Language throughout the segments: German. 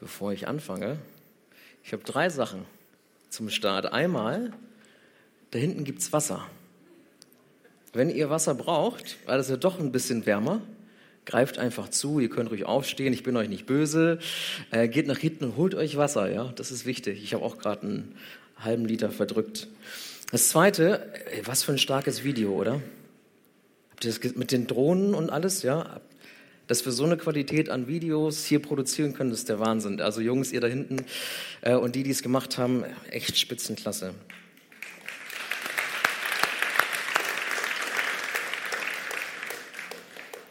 bevor ich anfange. Ich habe drei Sachen zum Start. Einmal, da hinten gibt es Wasser. Wenn ihr Wasser braucht, weil es ja doch ein bisschen wärmer, greift einfach zu, ihr könnt ruhig aufstehen, ich bin euch nicht böse, äh, geht nach hinten und holt euch Wasser, ja, das ist wichtig. Ich habe auch gerade einen halben Liter verdrückt. Das zweite, was für ein starkes Video, oder? Habt ihr das mit den Drohnen und alles, ja? Dass wir so eine Qualität an Videos hier produzieren können, ist der Wahnsinn. Also Jungs, ihr da hinten äh, und die, die es gemacht haben, echt Spitzenklasse.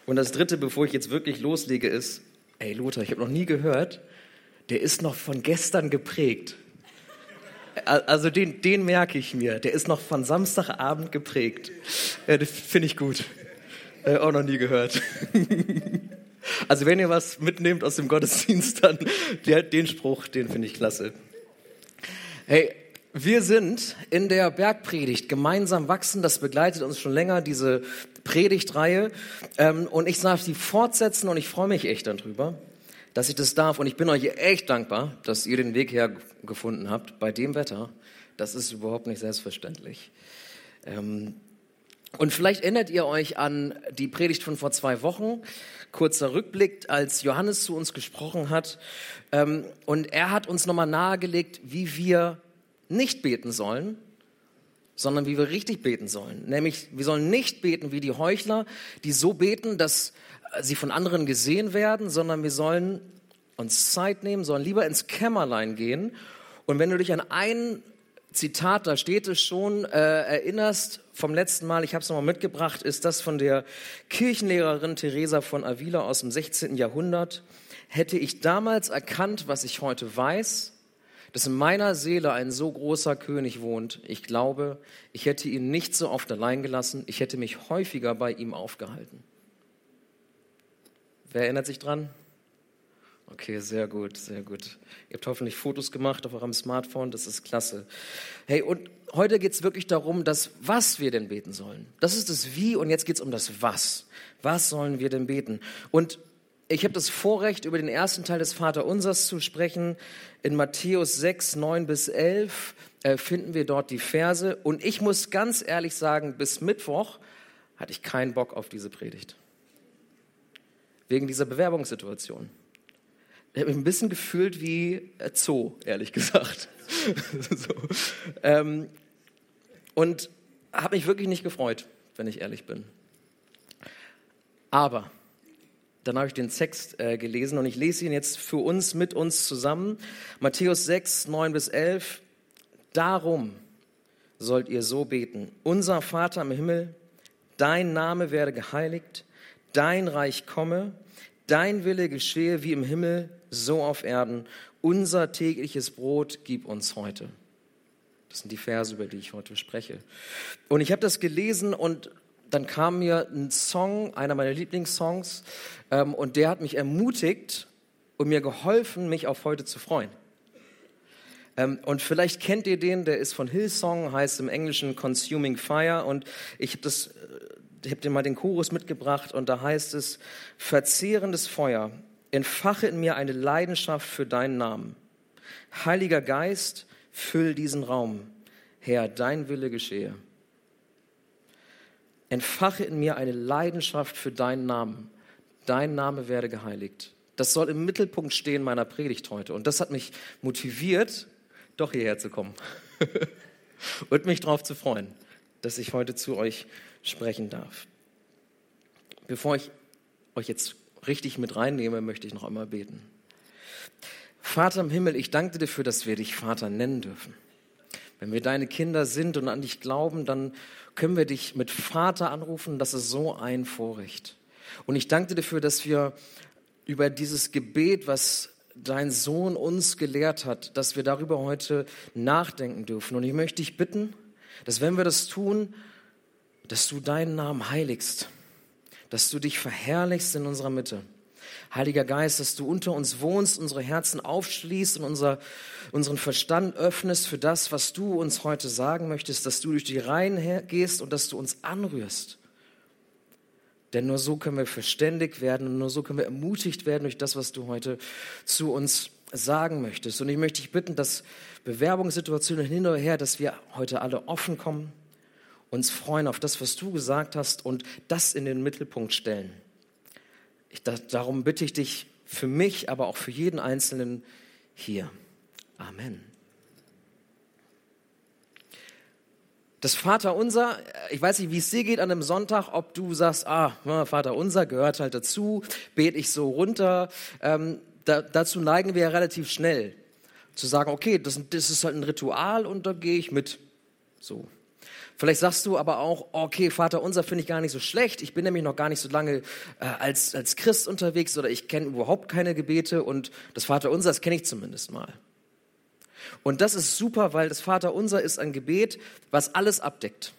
Und das Dritte, bevor ich jetzt wirklich loslege, ist, ey Lothar, ich habe noch nie gehört, der ist noch von gestern geprägt. Also den, den merke ich mir. Der ist noch von Samstagabend geprägt. Äh, Finde ich gut. Äh, auch noch nie gehört. also wenn ihr was mitnehmt aus dem Gottesdienst, dann den Spruch, den finde ich klasse. Hey, wir sind in der Bergpredigt gemeinsam wachsen. Das begleitet uns schon länger, diese Predigtreihe. Ähm, und ich darf sie fortsetzen und ich freue mich echt darüber dass ich das darf. Und ich bin euch echt dankbar, dass ihr den Weg hergefunden habt bei dem Wetter. Das ist überhaupt nicht selbstverständlich. Und vielleicht erinnert ihr euch an die Predigt von vor zwei Wochen. Kurzer Rückblick, als Johannes zu uns gesprochen hat. Ähm, und er hat uns nochmal nahegelegt, wie wir nicht beten sollen, sondern wie wir richtig beten sollen. Nämlich, wir sollen nicht beten wie die Heuchler, die so beten, dass sie von anderen gesehen werden, sondern wir sollen uns Zeit nehmen, sollen lieber ins Kämmerlein gehen. Und wenn du dich an ein Zitat, da steht es schon, äh, erinnerst vom letzten Mal, ich habe es nochmal mitgebracht, ist das von der Kirchenlehrerin Teresa von Avila aus dem 16. Jahrhundert. Hätte ich damals erkannt, was ich heute weiß, dass in meiner Seele ein so großer König wohnt, ich glaube, ich hätte ihn nicht so oft allein gelassen, ich hätte mich häufiger bei ihm aufgehalten. Wer erinnert sich dran? Okay, sehr gut, sehr gut. Ihr habt hoffentlich Fotos gemacht auf eurem Smartphone, das ist klasse. Hey, und heute geht es wirklich darum, das, was wir denn beten sollen. Das ist das Wie und jetzt geht es um das Was. Was sollen wir denn beten? Und ich habe das Vorrecht, über den ersten Teil des Vaterunsers zu sprechen. In Matthäus 6, 9 bis 11 äh, finden wir dort die Verse. Und ich muss ganz ehrlich sagen, bis Mittwoch hatte ich keinen Bock auf diese Predigt wegen dieser Bewerbungssituation. Ich habe mich ein bisschen gefühlt wie Zoo, ehrlich gesagt. so. ähm, und habe mich wirklich nicht gefreut, wenn ich ehrlich bin. Aber dann habe ich den Text äh, gelesen und ich lese ihn jetzt für uns, mit uns zusammen. Matthäus 6, 9 bis 11. Darum sollt ihr so beten. Unser Vater im Himmel, dein Name werde geheiligt, dein Reich komme, dein Wille geschehe wie im Himmel, so auf Erden. Unser tägliches Brot gib uns heute. Das sind die Verse, über die ich heute spreche. Und ich habe das gelesen und dann kam mir ein Song, einer meiner Lieblingssongs, ähm, und der hat mich ermutigt und mir geholfen, mich auf heute zu freuen. Ähm, und vielleicht kennt ihr den, der ist von Hillsong, heißt im Englischen Consuming Fire. Und ich habe das habe dir mal den Chorus mitgebracht und da heißt es, verzehrendes Feuer, entfache in mir eine Leidenschaft für deinen Namen. Heiliger Geist, füll diesen Raum. Herr, dein Wille geschehe. Entfache in mir eine Leidenschaft für deinen Namen. Dein Name werde geheiligt. Das soll im Mittelpunkt stehen meiner Predigt heute. Und das hat mich motiviert, doch hierher zu kommen und mich darauf zu freuen, dass ich heute zu euch sprechen darf. Bevor ich euch jetzt richtig mit reinnehme, möchte ich noch einmal beten. Vater im Himmel, ich danke dir dafür, dass wir dich Vater nennen dürfen. Wenn wir deine Kinder sind und an dich glauben, dann können wir dich mit Vater anrufen. Das ist so ein Vorrecht. Und ich danke dir dafür, dass wir über dieses Gebet, was dein Sohn uns gelehrt hat, dass wir darüber heute nachdenken dürfen. Und ich möchte dich bitten, dass wenn wir das tun, dass du deinen Namen heiligst, dass du dich verherrlichst in unserer Mitte. Heiliger Geist, dass du unter uns wohnst, unsere Herzen aufschließt und unser, unseren Verstand öffnest für das, was du uns heute sagen möchtest, dass du durch die Reihen gehst und dass du uns anrührst. Denn nur so können wir verständigt werden und nur so können wir ermutigt werden durch das, was du heute zu uns sagen möchtest. Und ich möchte dich bitten, dass Bewerbungssituationen hin oder her, dass wir heute alle offen kommen, uns freuen auf das, was du gesagt hast und das in den Mittelpunkt stellen. Ich, darum bitte ich dich für mich, aber auch für jeden Einzelnen hier. Amen. Das Vaterunser, ich weiß nicht, wie es dir geht an einem Sonntag, ob du sagst, ah, Vaterunser gehört halt dazu, bete ich so runter. Ähm, da, dazu neigen wir ja relativ schnell zu sagen, okay, das, das ist halt ein Ritual und da gehe ich mit. So. Vielleicht sagst du aber auch, okay, Vater unser finde ich gar nicht so schlecht. Ich bin nämlich noch gar nicht so lange äh, als, als Christ unterwegs oder ich kenne überhaupt keine Gebete und das Vater unser, das kenne ich zumindest mal. Und das ist super, weil das Vater unser ist ein Gebet, was alles abdeckt.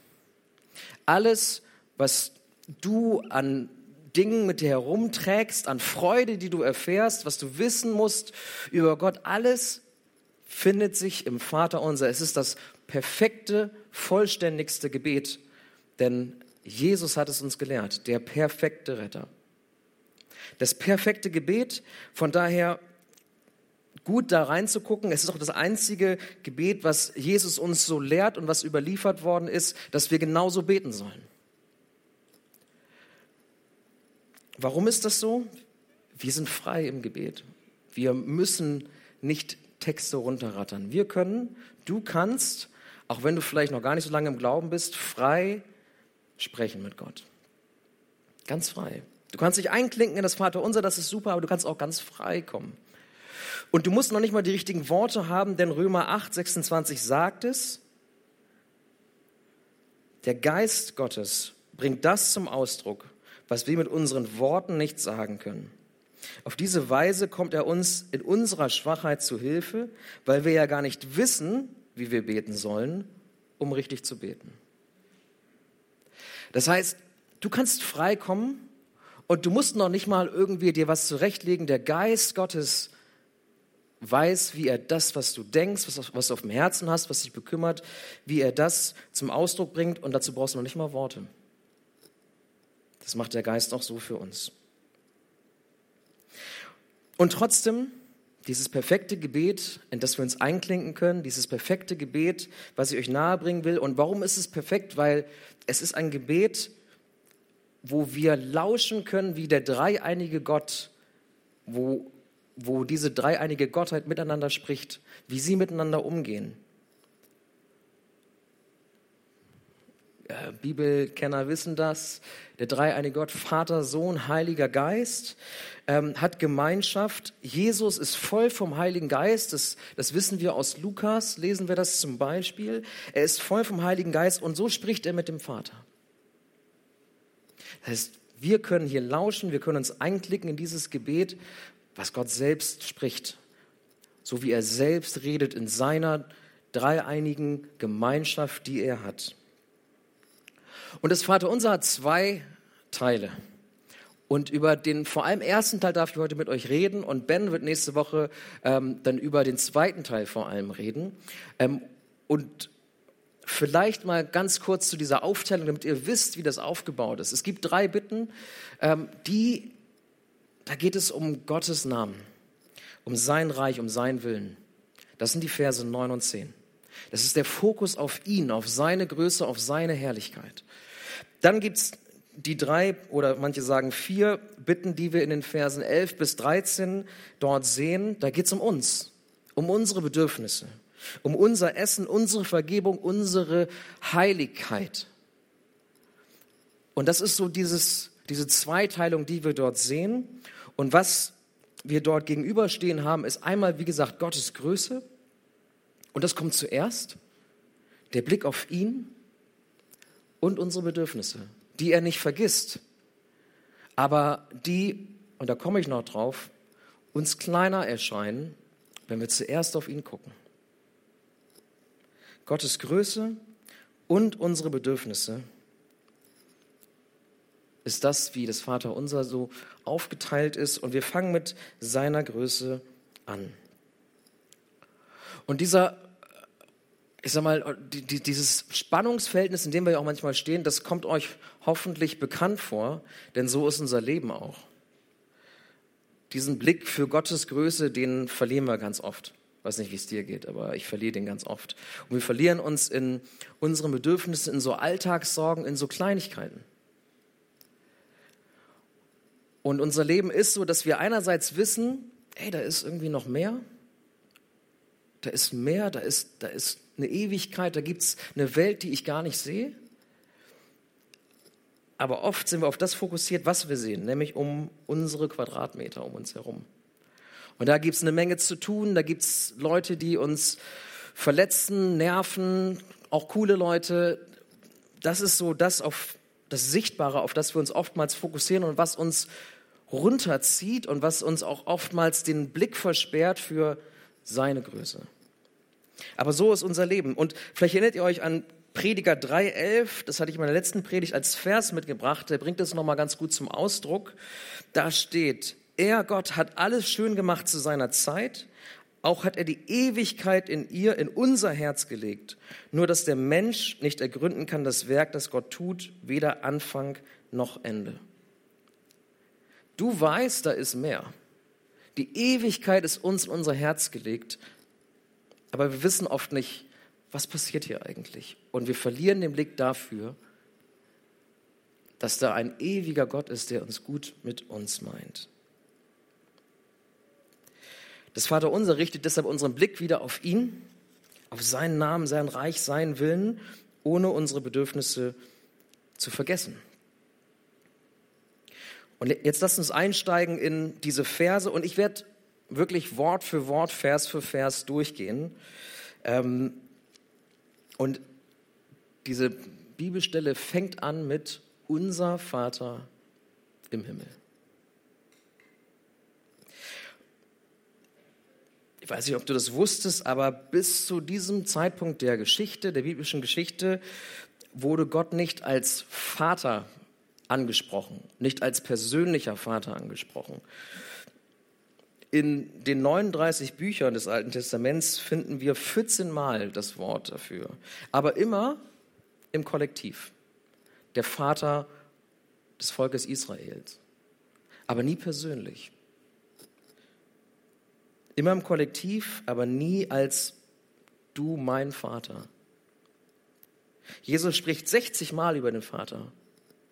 Alles, was du an Dingen mit dir herumträgst, an Freude, die du erfährst, was du wissen musst über Gott, alles findet sich im Vater unser. Es ist das perfekte, vollständigste Gebet, denn Jesus hat es uns gelehrt, der perfekte Retter. Das perfekte Gebet, von daher gut da reinzugucken. Es ist auch das einzige Gebet, was Jesus uns so lehrt und was überliefert worden ist, dass wir genauso beten sollen. Warum ist das so? Wir sind frei im Gebet. Wir müssen nicht Texte runterrattern. Wir können, du kannst auch wenn du vielleicht noch gar nicht so lange im Glauben bist, frei sprechen mit Gott. Ganz frei. Du kannst dich einklinken in das Vaterunser, das ist super, aber du kannst auch ganz frei kommen. Und du musst noch nicht mal die richtigen Worte haben, denn Römer 8, 26 sagt es. Der Geist Gottes bringt das zum Ausdruck, was wir mit unseren Worten nicht sagen können. Auf diese Weise kommt er uns in unserer Schwachheit zu Hilfe, weil wir ja gar nicht wissen, wie wir beten sollen, um richtig zu beten. Das heißt, du kannst frei kommen und du musst noch nicht mal irgendwie dir was zurechtlegen. Der Geist Gottes weiß, wie er das, was du denkst, was, was du auf dem Herzen hast, was dich bekümmert, wie er das zum Ausdruck bringt und dazu brauchst du noch nicht mal Worte. Das macht der Geist auch so für uns. Und trotzdem dieses perfekte Gebet, in das wir uns einklinken können, dieses perfekte Gebet, was ich euch nahebringen will. Und warum ist es perfekt? Weil es ist ein Gebet, wo wir lauschen können, wie der dreieinige Gott, wo, wo diese dreieinige Gottheit miteinander spricht, wie sie miteinander umgehen. Äh, Bibelkenner wissen das. Der dreieinige Gott, Vater, Sohn, Heiliger Geist, ähm, hat Gemeinschaft. Jesus ist voll vom Heiligen Geist. Das, das wissen wir aus Lukas, lesen wir das zum Beispiel. Er ist voll vom Heiligen Geist und so spricht er mit dem Vater. Das heißt, wir können hier lauschen, wir können uns einklicken in dieses Gebet, was Gott selbst spricht. So wie er selbst redet in seiner dreieinigen Gemeinschaft, die er hat. Und das Vaterunser hat zwei Teile. Und über den vor allem ersten Teil darf ich heute mit euch reden und Ben wird nächste Woche ähm, dann über den zweiten Teil vor allem reden. Ähm, und vielleicht mal ganz kurz zu dieser Aufteilung, damit ihr wisst, wie das aufgebaut ist. Es gibt drei Bitten, ähm, die, da geht es um Gottes Namen, um sein Reich, um seinen Willen. Das sind die Verse 9 und 10. Das ist der Fokus auf ihn, auf seine Größe, auf seine Herrlichkeit. Dann gibt es die drei oder manche sagen vier Bitten, die wir in den Versen 11 bis 13 dort sehen. Da geht es um uns, um unsere Bedürfnisse, um unser Essen, unsere Vergebung, unsere Heiligkeit. Und das ist so dieses, diese Zweiteilung, die wir dort sehen. Und was wir dort gegenüberstehen haben, ist einmal, wie gesagt, Gottes Größe. Und das kommt zuerst. Der Blick auf ihn und unsere Bedürfnisse, die er nicht vergisst, aber die, und da komme ich noch drauf, uns kleiner erscheinen, wenn wir zuerst auf ihn gucken. Gottes Größe und unsere Bedürfnisse ist das, wie das Vaterunser so aufgeteilt ist. Und wir fangen mit seiner Größe an. Und dieser ich sag mal, die, dieses Spannungsverhältnis, in dem wir ja auch manchmal stehen, das kommt euch hoffentlich bekannt vor, denn so ist unser Leben auch. diesen Blick für Gottes Größe, den verlieren wir ganz oft. Ich weiß nicht, wie es dir geht, aber ich verliere den ganz oft. Und wir verlieren uns in unseren Bedürfnissen, in so Alltagssorgen, in so Kleinigkeiten. Und unser Leben ist so, dass wir einerseits wissen, hey, da ist irgendwie noch mehr. Da ist mehr, da ist, da ist eine Ewigkeit, da gibt es eine Welt, die ich gar nicht sehe. Aber oft sind wir auf das fokussiert, was wir sehen, nämlich um unsere Quadratmeter um uns herum. Und da gibt es eine Menge zu tun, da gibt es Leute, die uns verletzen, nerven, auch coole Leute. Das ist so das auf das Sichtbare, auf das wir uns oftmals fokussieren und was uns runterzieht und was uns auch oftmals den Blick versperrt für seine Größe. Aber so ist unser Leben. Und vielleicht erinnert ihr euch an Prediger 3,11, das hatte ich in meiner letzten Predigt als Vers mitgebracht, der bringt das nochmal ganz gut zum Ausdruck. Da steht, er, Gott, hat alles schön gemacht zu seiner Zeit, auch hat er die Ewigkeit in ihr, in unser Herz gelegt. Nur dass der Mensch nicht ergründen kann, das Werk, das Gott tut, weder Anfang noch Ende. Du weißt, da ist mehr. Die Ewigkeit ist uns in unser Herz gelegt, aber wir wissen oft nicht, was passiert hier eigentlich? Und wir verlieren den Blick dafür, dass da ein ewiger Gott ist, der uns gut mit uns meint. Das Vaterunser richtet deshalb unseren Blick wieder auf ihn, auf seinen Namen, sein Reich, seinen Willen, ohne unsere Bedürfnisse zu vergessen. Und jetzt lasst uns einsteigen in diese Verse und ich werde wirklich Wort für Wort, Vers für Vers durchgehen. Ähm, und diese Bibelstelle fängt an mit unser Vater im Himmel. Ich weiß nicht, ob du das wusstest, aber bis zu diesem Zeitpunkt der Geschichte, der biblischen Geschichte, wurde Gott nicht als Vater angesprochen, nicht als persönlicher Vater angesprochen. In den 39 Büchern des Alten Testaments finden wir 14 Mal das Wort dafür, aber immer im Kollektiv. Der Vater des Volkes Israels, aber nie persönlich. Immer im Kollektiv, aber nie als du mein Vater. Jesus spricht 60 Mal über den Vater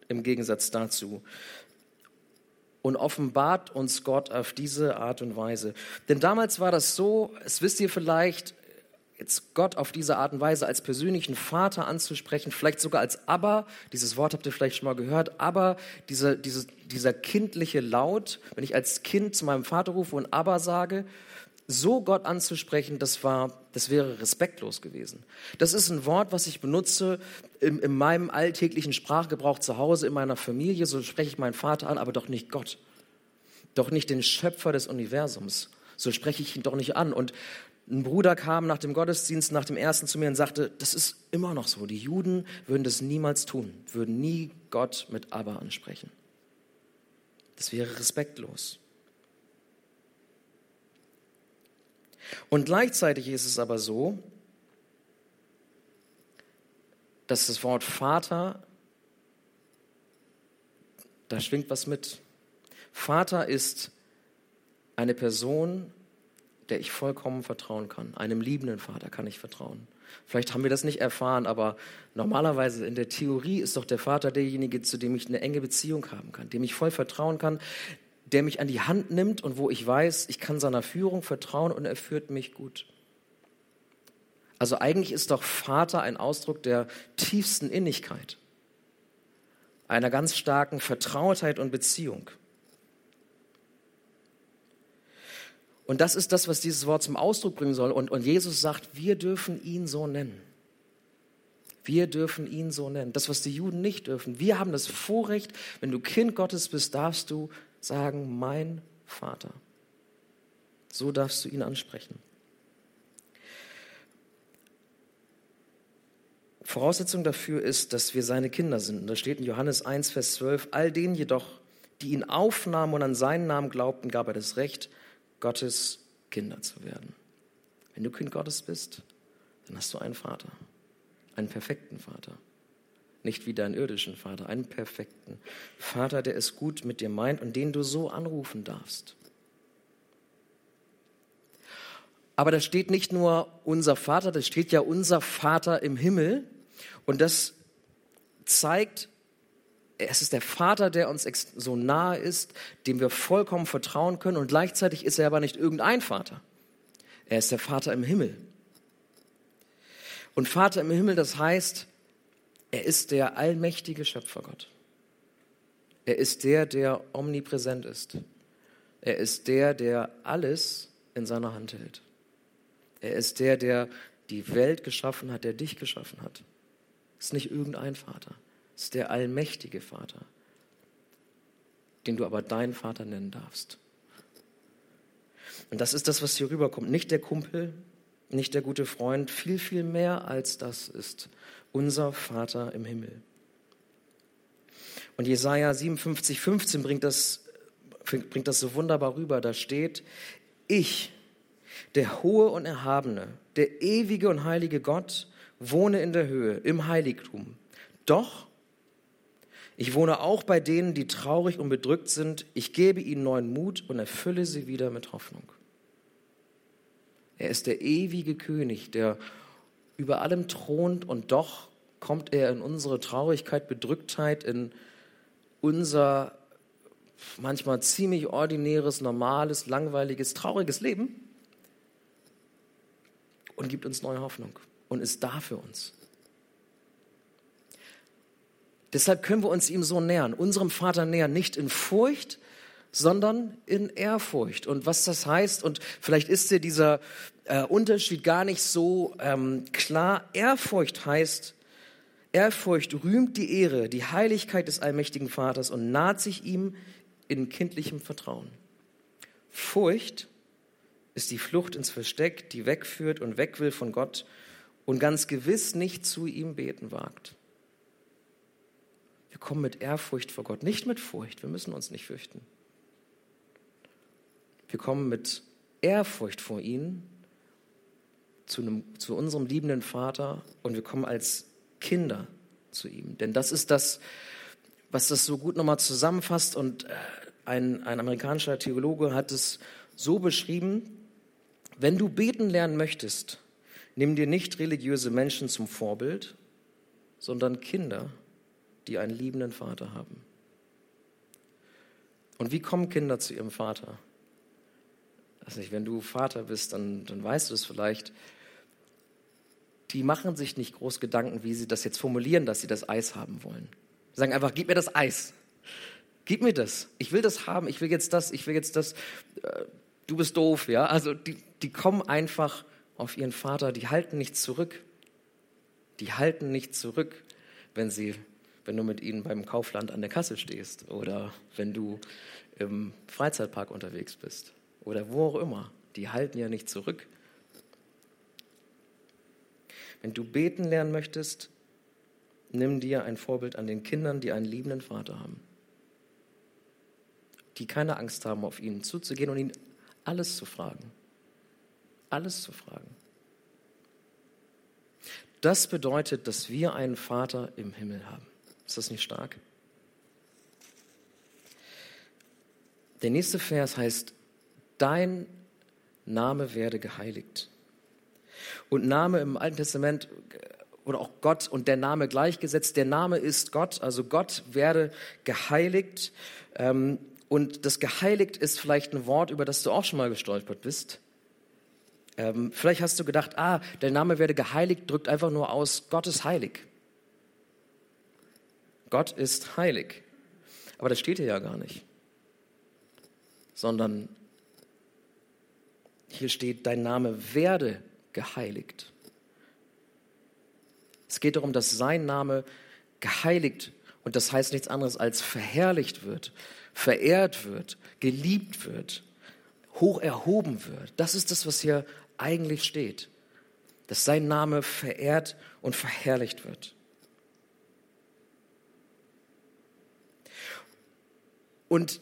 im Gegensatz dazu und offenbart uns Gott auf diese Art und Weise. Denn damals war das so, es wisst ihr vielleicht, jetzt Gott auf diese Art und Weise als persönlichen Vater anzusprechen, vielleicht sogar als Aber, dieses Wort habt ihr vielleicht schon mal gehört, aber dieser, diese, dieser kindliche Laut, wenn ich als Kind zu meinem Vater rufe und Aber sage, so Gott anzusprechen, das war, das wäre respektlos gewesen. Das ist ein Wort, was ich benutze in, in meinem alltäglichen Sprachgebrauch zu Hause, in meiner Familie. So spreche ich meinen Vater an, aber doch nicht Gott. Doch nicht den Schöpfer des Universums. So spreche ich ihn doch nicht an. Und ein Bruder kam nach dem Gottesdienst, nach dem ersten zu mir und sagte, das ist immer noch so. Die Juden würden das niemals tun, würden nie Gott mit Aber ansprechen. Das wäre respektlos. Und gleichzeitig ist es aber so, dass das Wort Vater, da schwingt was mit. Vater ist eine Person, der ich vollkommen vertrauen kann. Einem liebenden Vater kann ich vertrauen. Vielleicht haben wir das nicht erfahren, aber normalerweise in der Theorie ist doch der Vater derjenige, zu dem ich eine enge Beziehung haben kann, dem ich voll vertrauen kann, der mich an die Hand nimmt und wo ich weiß, ich kann seiner Führung vertrauen und er führt mich gut. Also eigentlich ist doch Vater ein Ausdruck der tiefsten Innigkeit, einer ganz starken Vertrautheit und Beziehung. Und das ist das, was dieses Wort zum Ausdruck bringen soll. Und, und Jesus sagt, wir dürfen ihn so nennen. Wir dürfen ihn so nennen. Das, was die Juden nicht dürfen. Wir haben das Vorrecht, wenn du Kind Gottes bist, darfst du sagen, mein Vater. So darfst du ihn ansprechen. Voraussetzung dafür ist, dass wir seine Kinder sind. Und da steht in Johannes 1, Vers 12, all denen jedoch, die ihn aufnahmen und an seinen Namen glaubten, gab er das Recht, Gottes Kinder zu werden. Wenn du Kind Gottes bist, dann hast du einen Vater, einen perfekten Vater. Nicht wie deinen irdischen Vater, einen perfekten Vater, der es gut mit dir meint und den du so anrufen darfst. Aber da steht nicht nur unser Vater, da steht ja unser Vater im Himmel. Und das zeigt, es ist der Vater, der uns so nahe ist, dem wir vollkommen vertrauen können. Und gleichzeitig ist er aber nicht irgendein Vater. Er ist der Vater im Himmel. Und Vater im Himmel, das heißt, er ist der allmächtige Schöpfergott. Er ist der, der omnipräsent ist. Er ist der, der alles in seiner Hand hält. Er ist der, der die Welt geschaffen hat, der dich geschaffen hat. Es ist nicht irgendein Vater. Es ist der allmächtige Vater, den du aber dein Vater nennen darfst. Und das ist das, was hier rüberkommt. Nicht der Kumpel, nicht der gute Freund, viel, viel mehr als das ist unser Vater im Himmel. Und Jesaja 57, 15 bringt das, bringt das so wunderbar rüber. Da steht, ich, der hohe und erhabene, der ewige und heilige Gott, wohne in der Höhe, im Heiligtum. Doch ich wohne auch bei denen, die traurig und bedrückt sind. Ich gebe ihnen neuen Mut und erfülle sie wieder mit Hoffnung. Er ist der ewige König, der über allem thront und doch kommt er in unsere Traurigkeit, Bedrücktheit, in unser manchmal ziemlich ordinäres, normales, langweiliges, trauriges Leben und gibt uns neue Hoffnung und ist da für uns. Deshalb können wir uns ihm so nähern, unserem Vater nähern, nicht in Furcht, sondern in Ehrfurcht. Und was das heißt, und vielleicht ist dir dieser äh, Unterschied gar nicht so ähm, klar, Ehrfurcht heißt, Ehrfurcht rühmt die Ehre, die Heiligkeit des allmächtigen Vaters und naht sich ihm in kindlichem Vertrauen. Furcht ist die Flucht ins Versteck, die wegführt und weg will von Gott und ganz gewiss nicht zu ihm beten wagt. Wir kommen mit Ehrfurcht vor Gott, nicht mit Furcht, wir müssen uns nicht fürchten. Wir kommen mit Ehrfurcht vor ihn zu, einem, zu unserem liebenden Vater und wir kommen als Kinder zu ihm. Denn das ist das, was das so gut nochmal zusammenfasst. Und äh, ein, ein amerikanischer Theologe hat es so beschrieben, wenn du beten lernen möchtest, nimm dir nicht religiöse Menschen zum Vorbild, sondern Kinder, die einen liebenden Vater haben. Und wie kommen Kinder zu ihrem Vater? Also nicht, wenn du Vater bist, dann, dann weißt du es vielleicht die machen sich nicht groß Gedanken, wie sie das jetzt formulieren, dass sie das Eis haben wollen. Sie sagen einfach, gib mir das Eis. Gib mir das. Ich will das haben. Ich will jetzt das. Ich will jetzt das. Äh, du bist doof, ja. Also die, die kommen einfach auf ihren Vater. Die halten nicht zurück. Die halten nicht zurück, wenn sie, wenn du mit ihnen beim Kaufland an der Kasse stehst oder wenn du im Freizeitpark unterwegs bist oder wo auch immer. Die halten ja nicht zurück. Wenn du beten lernen möchtest, nimm dir ein Vorbild an den Kindern, die einen liebenden Vater haben. Die keine Angst haben, auf ihn zuzugehen und ihn alles zu fragen. Alles zu fragen. Das bedeutet, dass wir einen Vater im Himmel haben. Ist das nicht stark? Der nächste Vers heißt, dein Name werde geheiligt. Und Name im Alten Testament oder auch Gott und der Name gleichgesetzt. Der Name ist Gott, also Gott werde geheiligt. Ähm, und das geheiligt ist vielleicht ein Wort, über das du auch schon mal gestolpert bist. Ähm, vielleicht hast du gedacht, ah, der Name werde geheiligt drückt einfach nur aus, Gott ist heilig. Gott ist heilig. Aber das steht hier ja gar nicht. Sondern hier steht, dein Name werde geheiligt. Es geht darum, dass sein Name geheiligt und das heißt nichts anderes als verherrlicht wird, verehrt wird, geliebt wird, hoch erhoben wird. Das ist das, was hier eigentlich steht. Dass sein Name verehrt und verherrlicht wird. Und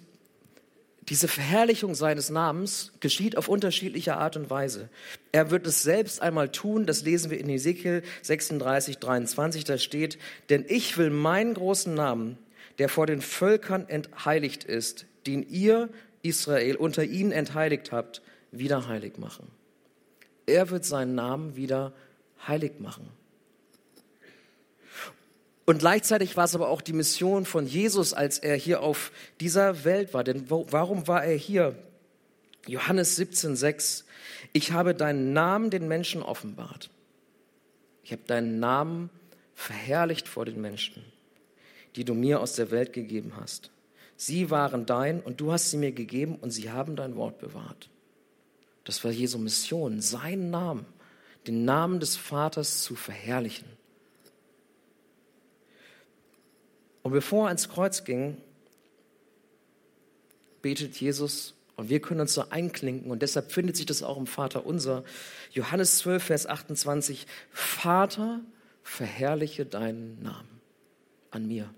diese Verherrlichung seines Namens geschieht auf unterschiedliche Art und Weise. Er wird es selbst einmal tun, das lesen wir in Ezekiel 36, 23, da steht, denn ich will meinen großen Namen, der vor den Völkern entheiligt ist, den ihr, Israel, unter ihnen entheiligt habt, wieder heilig machen. Er wird seinen Namen wieder heilig machen. Und gleichzeitig war es aber auch die Mission von Jesus, als er hier auf dieser Welt war. Denn warum war er hier? Johannes 17,6. Ich habe deinen Namen den Menschen offenbart. Ich habe deinen Namen verherrlicht vor den Menschen, die du mir aus der Welt gegeben hast. Sie waren dein und du hast sie mir gegeben und sie haben dein Wort bewahrt. Das war Jesu Mission, seinen Namen, den Namen des Vaters zu verherrlichen. Und bevor er ans Kreuz ging, betet Jesus und wir können uns so einklinken und deshalb findet sich das auch im Vater unser. Johannes 12, Vers 28. Vater, verherrliche deinen Namen an mir,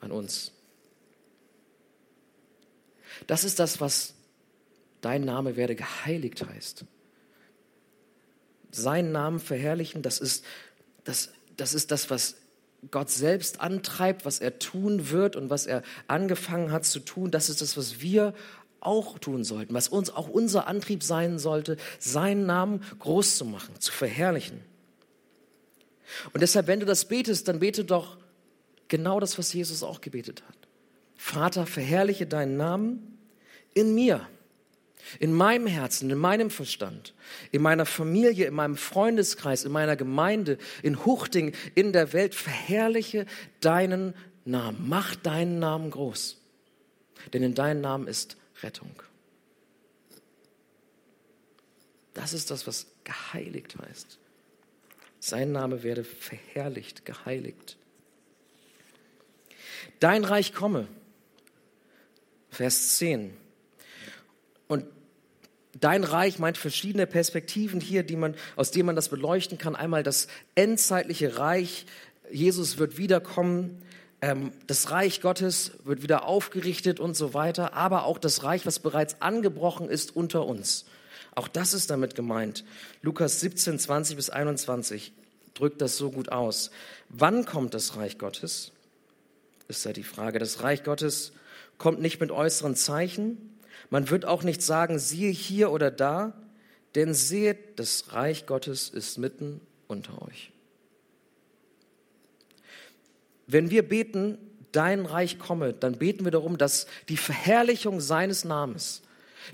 an uns. Das ist das, was dein Name werde geheiligt heißt. Seinen Namen verherrlichen, das ist das, das ist das, was Gott selbst antreibt, was er tun wird und was er angefangen hat zu tun. Das ist das, was wir auch tun sollten, was uns auch unser Antrieb sein sollte, seinen Namen groß zu machen, zu verherrlichen. Und deshalb, wenn du das betest, dann bete doch genau das, was Jesus auch gebetet hat. Vater, verherrliche deinen Namen in mir in meinem Herzen, in meinem Verstand, in meiner Familie, in meinem Freundeskreis, in meiner Gemeinde, in Huchting, in der Welt, verherrliche deinen Namen. Mach deinen Namen groß. Denn in deinem Namen ist Rettung. Das ist das, was geheiligt heißt. Sein Name werde verherrlicht, geheiligt. Dein Reich komme. Vers 10. Dein Reich meint verschiedene Perspektiven hier, die man, aus denen man das beleuchten kann. Einmal das endzeitliche Reich. Jesus wird wiederkommen. Ähm, das Reich Gottes wird wieder aufgerichtet und so weiter. Aber auch das Reich, was bereits angebrochen ist unter uns. Auch das ist damit gemeint. Lukas 17, 20 bis 21 drückt das so gut aus. Wann kommt das Reich Gottes? Ist da die Frage. Das Reich Gottes kommt nicht mit äußeren Zeichen, man wird auch nicht sagen, siehe hier oder da, denn seht, das Reich Gottes ist mitten unter euch. Wenn wir beten, dein Reich komme, dann beten wir darum, dass die Verherrlichung seines Namens,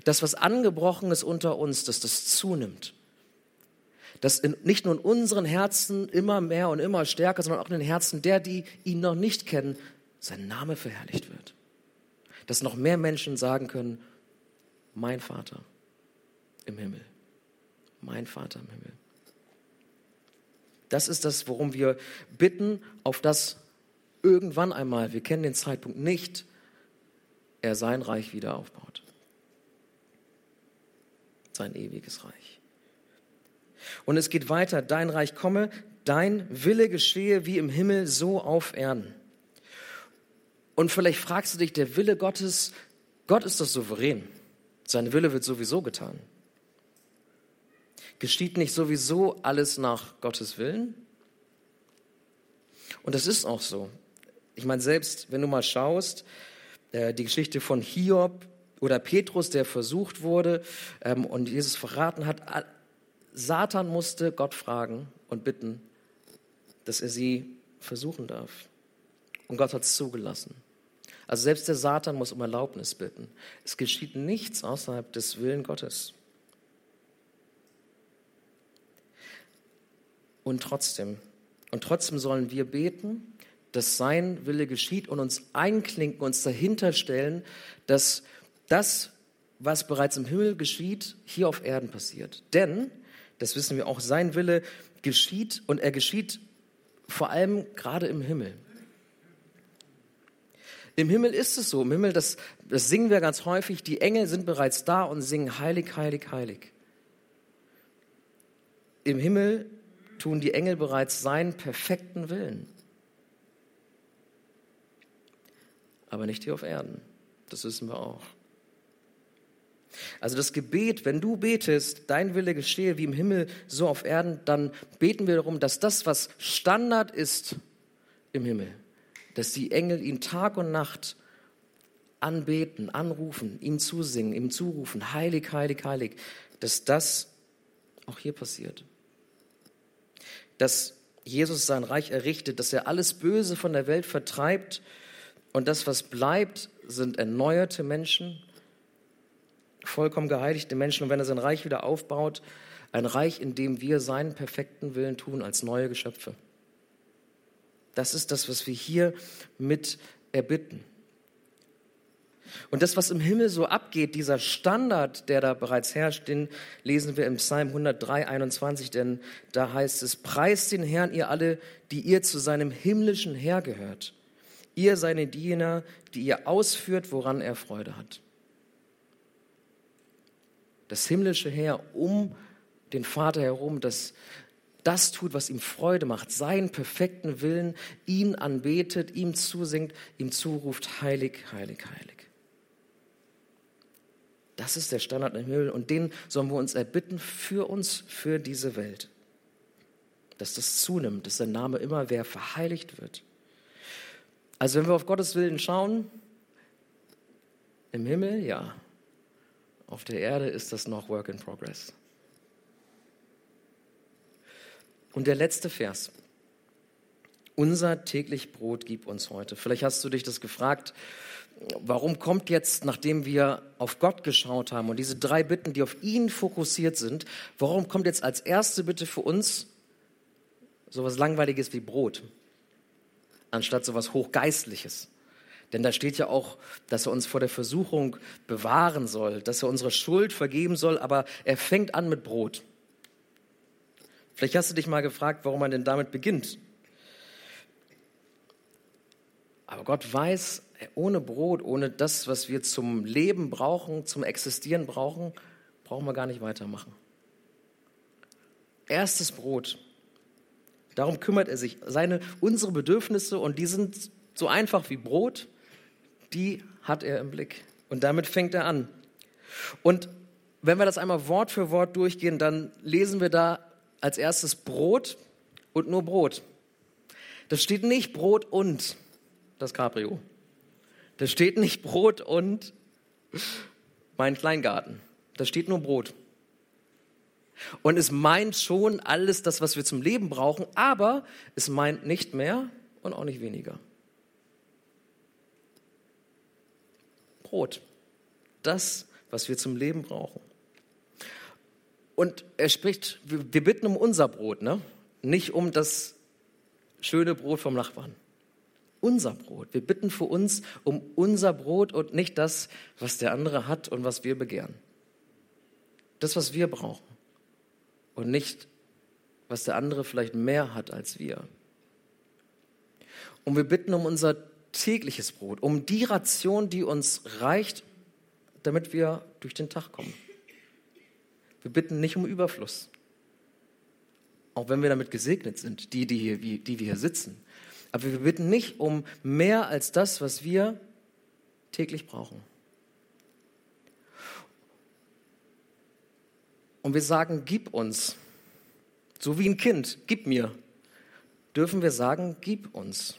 das, was angebrochen ist unter uns, dass das zunimmt. Dass in, nicht nur in unseren Herzen immer mehr und immer stärker, sondern auch in den Herzen der, die ihn noch nicht kennen, sein Name verherrlicht wird. Dass noch mehr Menschen sagen können, mein Vater im Himmel. Mein Vater im Himmel. Das ist das, worum wir bitten, auf das irgendwann einmal, wir kennen den Zeitpunkt nicht, er sein Reich wieder aufbaut. Sein ewiges Reich. Und es geht weiter, dein Reich komme, dein Wille geschehe wie im Himmel, so auf Erden. Und vielleicht fragst du dich, der Wille Gottes, Gott ist das souverän. Sein Wille wird sowieso getan. Geschieht nicht sowieso alles nach Gottes Willen? Und das ist auch so. Ich meine, selbst wenn du mal schaust, äh, die Geschichte von Hiob oder Petrus, der versucht wurde ähm, und Jesus verraten hat, Satan musste Gott fragen und bitten, dass er sie versuchen darf. Und Gott hat es zugelassen. Also selbst der Satan muss um Erlaubnis bitten. Es geschieht nichts außerhalb des Willen Gottes. Und trotzdem, und trotzdem sollen wir beten, dass sein Wille geschieht und uns einklinken, uns dahinter stellen, dass das, was bereits im Himmel geschieht, hier auf Erden passiert. Denn, das wissen wir auch, sein Wille geschieht und er geschieht vor allem gerade im Himmel. Im Himmel ist es so. Im Himmel, das, das singen wir ganz häufig, die Engel sind bereits da und singen heilig, heilig, heilig. Im Himmel tun die Engel bereits seinen perfekten Willen. Aber nicht hier auf Erden. Das wissen wir auch. Also das Gebet, wenn du betest, dein Wille geschehe wie im Himmel, so auf Erden, dann beten wir darum, dass das, was Standard ist im Himmel, dass die Engel ihn Tag und Nacht anbeten, anrufen, ihm zusingen, ihm zurufen, heilig, heilig, heilig, dass das auch hier passiert. Dass Jesus sein Reich errichtet, dass er alles Böse von der Welt vertreibt und das, was bleibt, sind erneuerte Menschen, vollkommen geheiligte Menschen. Und wenn er sein Reich wieder aufbaut, ein Reich, in dem wir seinen perfekten Willen tun als neue Geschöpfe. Das ist das, was wir hier mit erbitten. Und das, was im Himmel so abgeht, dieser Standard, der da bereits herrscht, den lesen wir im Psalm 103, 21, denn da heißt es, preist den Herrn, ihr alle, die ihr zu seinem himmlischen Herr gehört, ihr seine Diener, die ihr ausführt, woran er Freude hat. Das himmlische Heer um den Vater herum, das das tut, was ihm Freude macht, seinen perfekten Willen, ihn anbetet, ihm zusingt, ihm zuruft, heilig, heilig, heilig. Das ist der Standard im Himmel und den sollen wir uns erbitten für uns, für diese Welt. Dass das zunimmt, dass sein Name immer mehr verheiligt wird. Also wenn wir auf Gottes Willen schauen, im Himmel, ja. Auf der Erde ist das noch Work in Progress. Und der letzte Vers. Unser täglich Brot gib uns heute. Vielleicht hast du dich das gefragt, warum kommt jetzt, nachdem wir auf Gott geschaut haben und diese drei Bitten, die auf ihn fokussiert sind, warum kommt jetzt als erste Bitte für uns sowas Langweiliges wie Brot, anstatt sowas Hochgeistliches? Denn da steht ja auch, dass er uns vor der Versuchung bewahren soll, dass er unsere Schuld vergeben soll, aber er fängt an mit Brot. Vielleicht hast du dich mal gefragt, warum man denn damit beginnt. Aber Gott weiß, ohne Brot, ohne das, was wir zum Leben brauchen, zum Existieren brauchen, brauchen wir gar nicht weitermachen. Erstes Brot. Darum kümmert er sich. Seine, unsere Bedürfnisse, und die sind so einfach wie Brot, die hat er im Blick. Und damit fängt er an. Und wenn wir das einmal Wort für Wort durchgehen, dann lesen wir da als erstes Brot und nur Brot. Das steht nicht Brot und das Cabrio. Das steht nicht Brot und mein Kleingarten. Das steht nur Brot. Und es meint schon alles das, was wir zum Leben brauchen, aber es meint nicht mehr und auch nicht weniger. Brot. Das, was wir zum Leben brauchen. Und er spricht, wir bitten um unser Brot, ne? nicht um das schöne Brot vom Nachbarn. Unser Brot. Wir bitten für uns um unser Brot und nicht das, was der andere hat und was wir begehren. Das, was wir brauchen. Und nicht, was der andere vielleicht mehr hat als wir. Und wir bitten um unser tägliches Brot, um die Ration, die uns reicht, damit wir durch den Tag kommen. Wir bitten nicht um Überfluss. Auch wenn wir damit gesegnet sind, die, die, hier, die wir hier sitzen. Aber wir bitten nicht um mehr als das, was wir täglich brauchen. Und wir sagen, gib uns. So wie ein Kind, gib mir. Dürfen wir sagen, gib uns.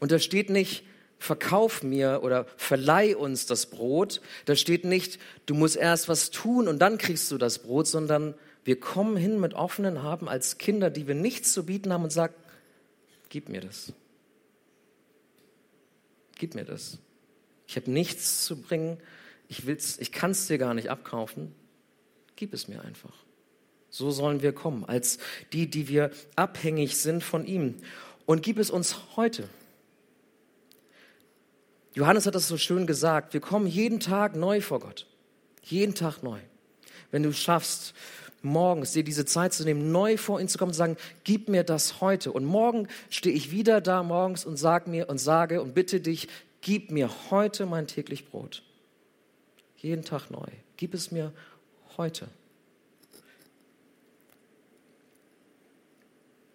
Und da steht nicht, verkauf mir oder verleih uns das Brot. Da steht nicht, du musst erst was tun und dann kriegst du das Brot, sondern wir kommen hin mit offenen Haben als Kinder, die wir nichts zu bieten haben und sagen, gib mir das. Gib mir das. Ich habe nichts zu bringen. Ich, ich kann es dir gar nicht abkaufen. Gib es mir einfach. So sollen wir kommen, als die, die wir abhängig sind von ihm. Und gib es uns heute. Johannes hat das so schön gesagt. Wir kommen jeden Tag neu vor Gott. Jeden Tag neu. Wenn du schaffst, morgens dir diese Zeit zu nehmen, neu vor ihn zu kommen und zu sagen, gib mir das heute. Und morgen stehe ich wieder da morgens und sag mir und sage und bitte dich, gib mir heute mein täglich Brot. Jeden Tag neu. Gib es mir heute.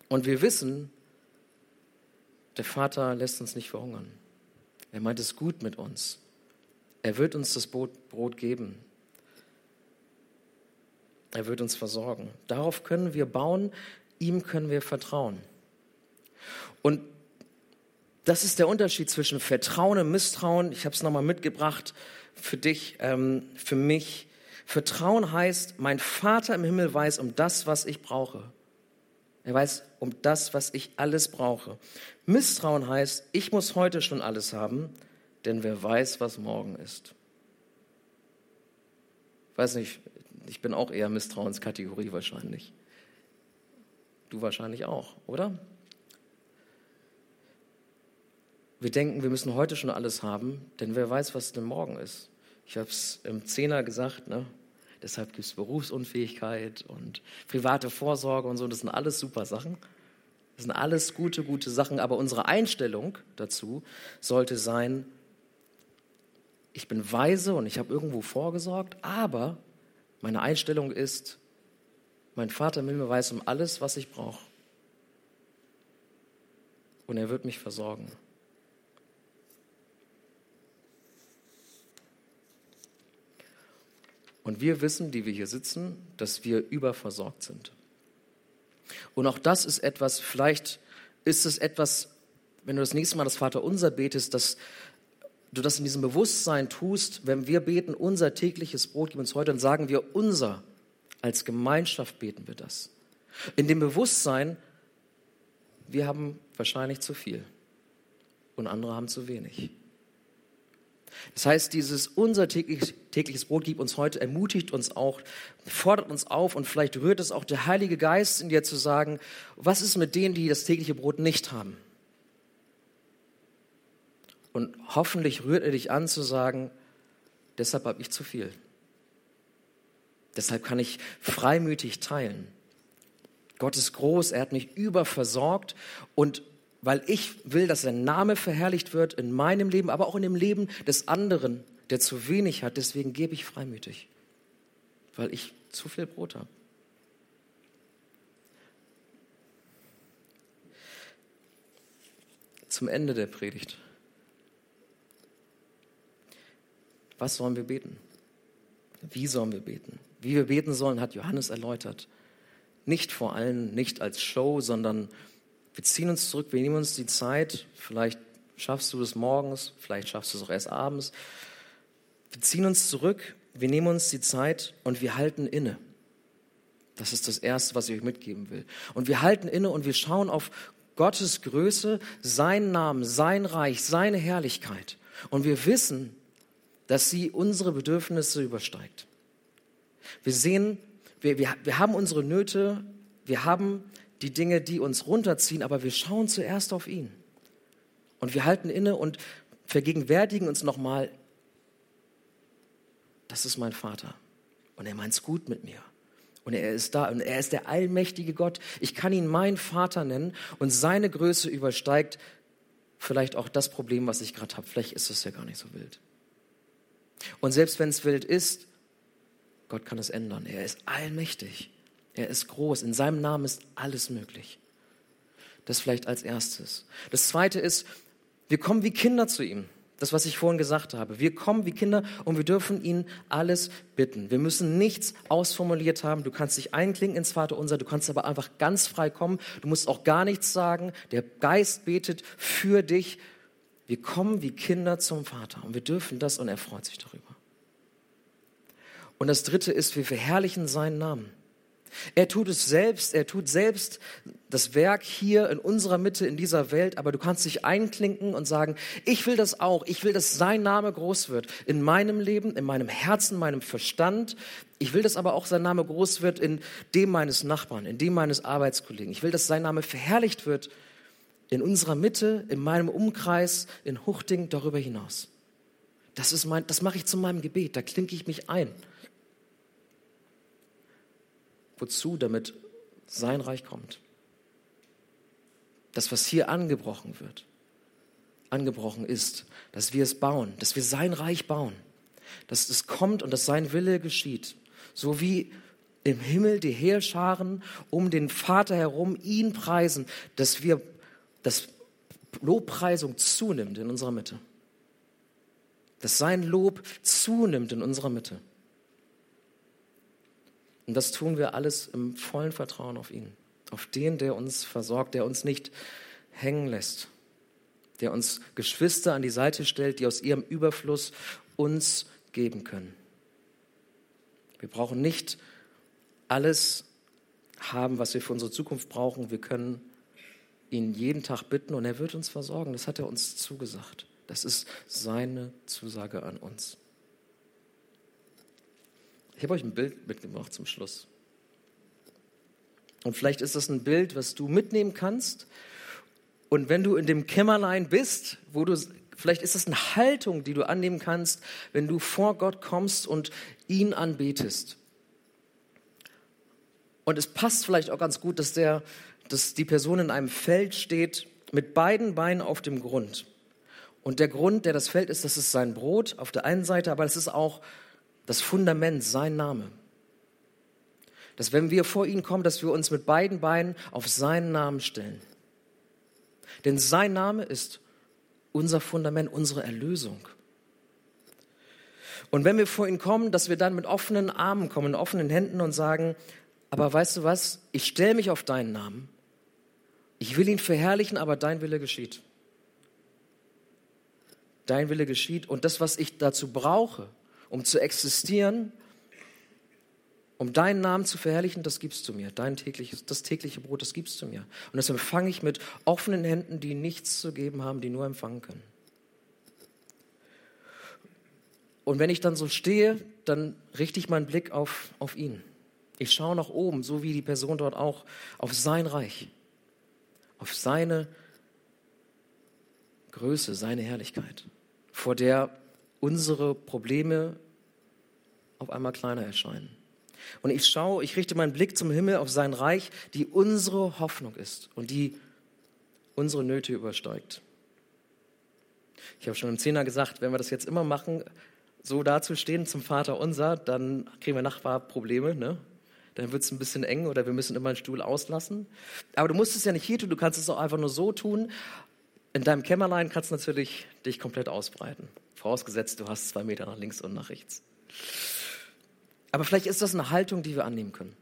Und wir wissen, der Vater lässt uns nicht verhungern. Er meint es gut mit uns. Er wird uns das Brot geben. Er wird uns versorgen. Darauf können wir bauen, ihm können wir vertrauen. Und Das ist der Unterschied zwischen Vertrauen und Misstrauen. Ich habe es nochmal mitgebracht für dich, ähm, für mich. Vertrauen heißt, mein Vater im Himmel weiß um das, was ich brauche. Er weiß um das, was ich alles brauche. Misstrauen heißt, ich muss heute schon alles haben, denn wer weiß, was morgen ist. Ich weiß nicht, ich bin auch eher Misstrauenskategorie wahrscheinlich. Du wahrscheinlich auch, oder? Wir denken, wir müssen heute schon alles haben, denn wer weiß, was denn morgen ist. Ich habe es im Zehner gesagt, ne? Deshalb gibt es Berufsunfähigkeit und private Vorsorge und so. Das sind alles super Sachen. Das sind alles gute, gute Sachen. Aber unsere Einstellung dazu sollte sein, ich bin weise und ich habe irgendwo vorgesorgt, aber meine Einstellung ist, mein Vater im Himmel weiß um alles, was ich brauche. Und er wird mich versorgen. Und wir wissen, die wir hier sitzen, dass wir überversorgt sind. Und auch das ist etwas, vielleicht ist es etwas, wenn du das nächste Mal das Vaterunser betest, dass du das in diesem Bewusstsein tust, wenn wir beten, unser tägliches Brot gib uns heute, dann sagen wir unser. Als Gemeinschaft beten wir das. In dem Bewusstsein, wir haben wahrscheinlich zu viel und andere haben zu wenig. Das heißt, dieses unser tägliches, tägliches Brot gibt uns heute, ermutigt uns auch, fordert uns auf und vielleicht rührt es auch der Heilige Geist in dir zu sagen, was ist mit denen, die das tägliche Brot nicht haben? Und hoffentlich rührt er dich an zu sagen, deshalb habe ich zu viel. Deshalb kann ich freimütig teilen. Gott ist groß, er hat mich überversorgt und weil ich will, dass sein Name verherrlicht wird in meinem Leben, aber auch in dem Leben des anderen, der zu wenig hat. Deswegen gebe ich freimütig, weil ich zu viel Brot habe. Zum Ende der Predigt. Was sollen wir beten? Wie sollen wir beten? Wie wir beten sollen, hat Johannes erläutert. Nicht vor allem, nicht als Show, sondern wir ziehen uns zurück, wir nehmen uns die Zeit, vielleicht schaffst du es morgens, vielleicht schaffst du es auch erst abends. Wir ziehen uns zurück, wir nehmen uns die Zeit und wir halten inne. Das ist das Erste, was ich euch mitgeben will. Und wir halten inne und wir schauen auf Gottes Größe, seinen Namen, sein Reich, seine Herrlichkeit. Und wir wissen, dass sie unsere Bedürfnisse übersteigt. Wir sehen, wir, wir, wir haben unsere Nöte, wir haben die Dinge, die uns runterziehen, aber wir schauen zuerst auf ihn. Und wir halten inne und vergegenwärtigen uns nochmal, das ist mein Vater. Und er meint es gut mit mir. Und er ist da und er ist der allmächtige Gott. Ich kann ihn mein Vater nennen und seine Größe übersteigt vielleicht auch das Problem, was ich gerade habe. Vielleicht ist es ja gar nicht so wild. Und selbst wenn es wild ist, Gott kann es ändern. Er ist allmächtig. Er ist groß. In seinem Namen ist alles möglich. Das vielleicht als erstes. Das zweite ist, wir kommen wie Kinder zu ihm. Das, was ich vorhin gesagt habe. Wir kommen wie Kinder und wir dürfen ihn alles bitten. Wir müssen nichts ausformuliert haben. Du kannst dich einklinken ins Vaterunser, du kannst aber einfach ganz frei kommen. Du musst auch gar nichts sagen. Der Geist betet für dich. Wir kommen wie Kinder zum Vater und wir dürfen das und er freut sich darüber. Und das dritte ist, wir verherrlichen seinen Namen. Er tut es selbst, er tut selbst das Werk hier in unserer Mitte, in dieser Welt, aber du kannst dich einklinken und sagen, ich will das auch, ich will, dass sein Name groß wird in meinem Leben, in meinem Herzen, meinem Verstand. Ich will, dass aber auch sein Name groß wird in dem meines Nachbarn, in dem meines Arbeitskollegen. Ich will, dass sein Name verherrlicht wird in unserer Mitte, in meinem Umkreis, in Huchting, darüber hinaus. Das ist mein, das mache ich zu meinem Gebet, da klinke ich mich ein. Wozu? Damit sein Reich kommt. Das, was hier angebrochen wird, angebrochen ist, dass wir es bauen, dass wir sein Reich bauen, dass es kommt und dass sein Wille geschieht. So wie im Himmel die Heerscharen um den Vater herum ihn preisen, dass wir, dass Lobpreisung zunimmt in unserer Mitte. Dass sein Lob zunimmt in unserer Mitte. Und das tun wir alles im vollen Vertrauen auf ihn, auf den, der uns versorgt, der uns nicht hängen lässt, der uns Geschwister an die Seite stellt, die aus ihrem Überfluss uns geben können. Wir brauchen nicht alles haben, was wir für unsere Zukunft brauchen. Wir können ihn jeden Tag bitten und er wird uns versorgen. Das hat er uns zugesagt. Das ist seine Zusage an uns. Ich habe euch ein Bild mitgebracht zum Schluss. Und vielleicht ist das ein Bild, was du mitnehmen kannst. Und wenn du in dem Kämmerlein bist, wo du, vielleicht ist das eine Haltung, die du annehmen kannst, wenn du vor Gott kommst und ihn anbetest. Und es passt vielleicht auch ganz gut, dass, der, dass die Person in einem Feld steht mit beiden Beinen auf dem Grund. Und der Grund, der das Feld ist, das ist sein Brot auf der einen Seite, aber es ist auch das Fundament, sein Name. Dass wenn wir vor ihn kommen, dass wir uns mit beiden Beinen auf seinen Namen stellen. Denn sein Name ist unser Fundament, unsere Erlösung. Und wenn wir vor ihn kommen, dass wir dann mit offenen Armen kommen, offenen Händen und sagen, aber weißt du was, ich stelle mich auf deinen Namen. Ich will ihn verherrlichen, aber dein Wille geschieht. Dein Wille geschieht und das, was ich dazu brauche, um zu existieren, um deinen Namen zu verherrlichen, das gibst du mir. Dein tägliches, das tägliche Brot, das gibst du mir. Und das empfange ich mit offenen Händen, die nichts zu geben haben, die nur empfangen können. Und wenn ich dann so stehe, dann richte ich meinen Blick auf, auf ihn. Ich schaue nach oben, so wie die Person dort auch, auf sein Reich, auf seine Größe, seine Herrlichkeit, vor der unsere Probleme auf einmal kleiner erscheinen. Und ich schaue, ich richte meinen Blick zum Himmel auf sein Reich, die unsere Hoffnung ist und die unsere Nöte übersteigt. Ich habe schon im Zehner gesagt, wenn wir das jetzt immer machen, so dazustehen zum Vater unser, dann kriegen wir Nachbarprobleme. Ne? dann wird es ein bisschen eng oder wir müssen immer einen Stuhl auslassen. Aber du musst es ja nicht hier tun, du kannst es auch einfach nur so tun. In deinem Kämmerlein kannst du natürlich dich komplett ausbreiten. Vorausgesetzt, du hast zwei Meter nach links und nach rechts. Aber vielleicht ist das eine Haltung, die wir annehmen können.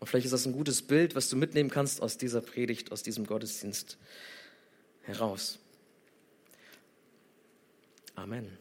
Und vielleicht ist das ein gutes Bild, was du mitnehmen kannst aus dieser Predigt, aus diesem Gottesdienst heraus. Amen.